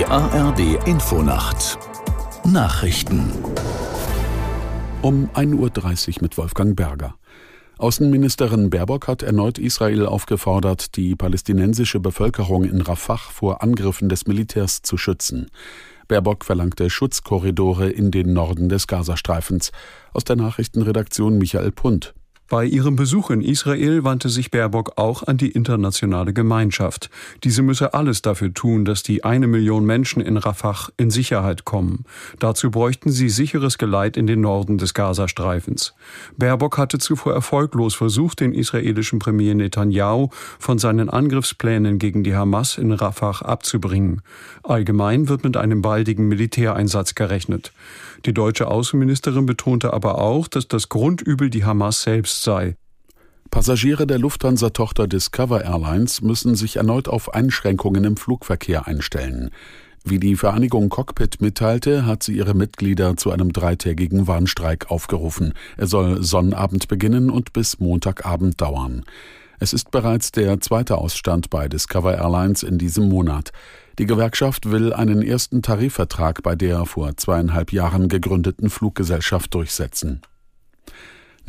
Die ARD Infonacht Nachrichten um 1.30 Uhr mit Wolfgang Berger. Außenministerin Baerbock hat erneut Israel aufgefordert, die palästinensische Bevölkerung in Rafah vor Angriffen des Militärs zu schützen. Baerbock verlangte Schutzkorridore in den Norden des Gazastreifens. Aus der Nachrichtenredaktion Michael Punt. Bei ihrem Besuch in Israel wandte sich Baerbock auch an die internationale Gemeinschaft. Diese müsse alles dafür tun, dass die eine Million Menschen in Rafah in Sicherheit kommen. Dazu bräuchten sie sicheres Geleit in den Norden des Gazastreifens. Baerbock hatte zuvor erfolglos versucht, den israelischen Premier Netanyahu von seinen Angriffsplänen gegen die Hamas in Rafah abzubringen. Allgemein wird mit einem baldigen Militäreinsatz gerechnet. Die deutsche Außenministerin betonte aber auch, dass das Grundübel die Hamas selbst sei. Passagiere der Lufthansa-Tochter Discover Airlines müssen sich erneut auf Einschränkungen im Flugverkehr einstellen. Wie die Vereinigung Cockpit mitteilte, hat sie ihre Mitglieder zu einem dreitägigen Warnstreik aufgerufen. Er soll Sonnabend beginnen und bis Montagabend dauern. Es ist bereits der zweite Ausstand bei Discover Airlines in diesem Monat. Die Gewerkschaft will einen ersten Tarifvertrag bei der vor zweieinhalb Jahren gegründeten Fluggesellschaft durchsetzen.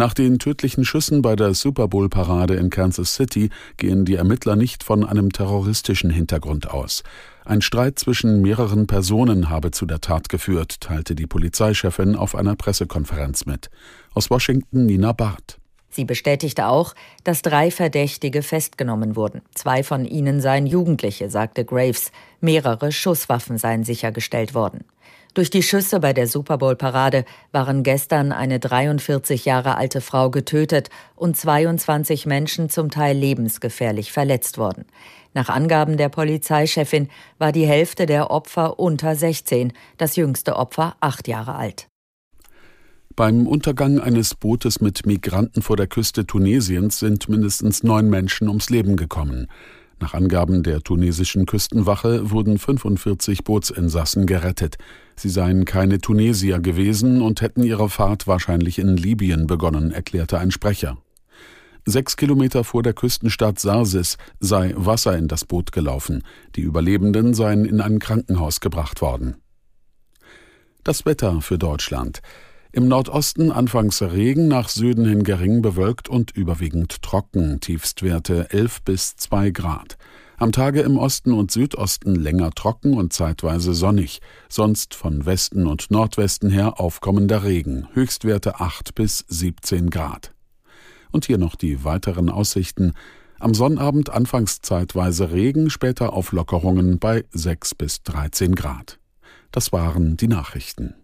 Nach den tödlichen Schüssen bei der Super Bowl-Parade in Kansas City gehen die Ermittler nicht von einem terroristischen Hintergrund aus. Ein Streit zwischen mehreren Personen habe zu der Tat geführt, teilte die Polizeichefin auf einer Pressekonferenz mit. Aus Washington Nina Barth. Sie bestätigte auch, dass drei Verdächtige festgenommen wurden. Zwei von ihnen seien Jugendliche, sagte Graves. Mehrere Schusswaffen seien sichergestellt worden. Durch die Schüsse bei der Super Bowl-Parade waren gestern eine 43 Jahre alte Frau getötet und 22 Menschen zum Teil lebensgefährlich verletzt worden. Nach Angaben der Polizeichefin war die Hälfte der Opfer unter 16, das jüngste Opfer acht Jahre alt. Beim Untergang eines Bootes mit Migranten vor der Küste Tunesiens sind mindestens neun Menschen ums Leben gekommen. Nach Angaben der tunesischen Küstenwache wurden 45 Bootsinsassen gerettet. Sie seien keine Tunesier gewesen und hätten ihre Fahrt wahrscheinlich in Libyen begonnen, erklärte ein Sprecher. Sechs Kilometer vor der Küstenstadt Sarsis sei Wasser in das Boot gelaufen. Die Überlebenden seien in ein Krankenhaus gebracht worden. Das Wetter für Deutschland. Im Nordosten anfangs Regen, nach Süden hin gering bewölkt und überwiegend trocken, Tiefstwerte 11 bis 2 Grad. Am Tage im Osten und Südosten länger trocken und zeitweise sonnig, sonst von Westen und Nordwesten her aufkommender Regen, Höchstwerte 8 bis 17 Grad. Und hier noch die weiteren Aussichten. Am Sonnabend anfangs zeitweise Regen, später Auflockerungen bei 6 bis 13 Grad. Das waren die Nachrichten.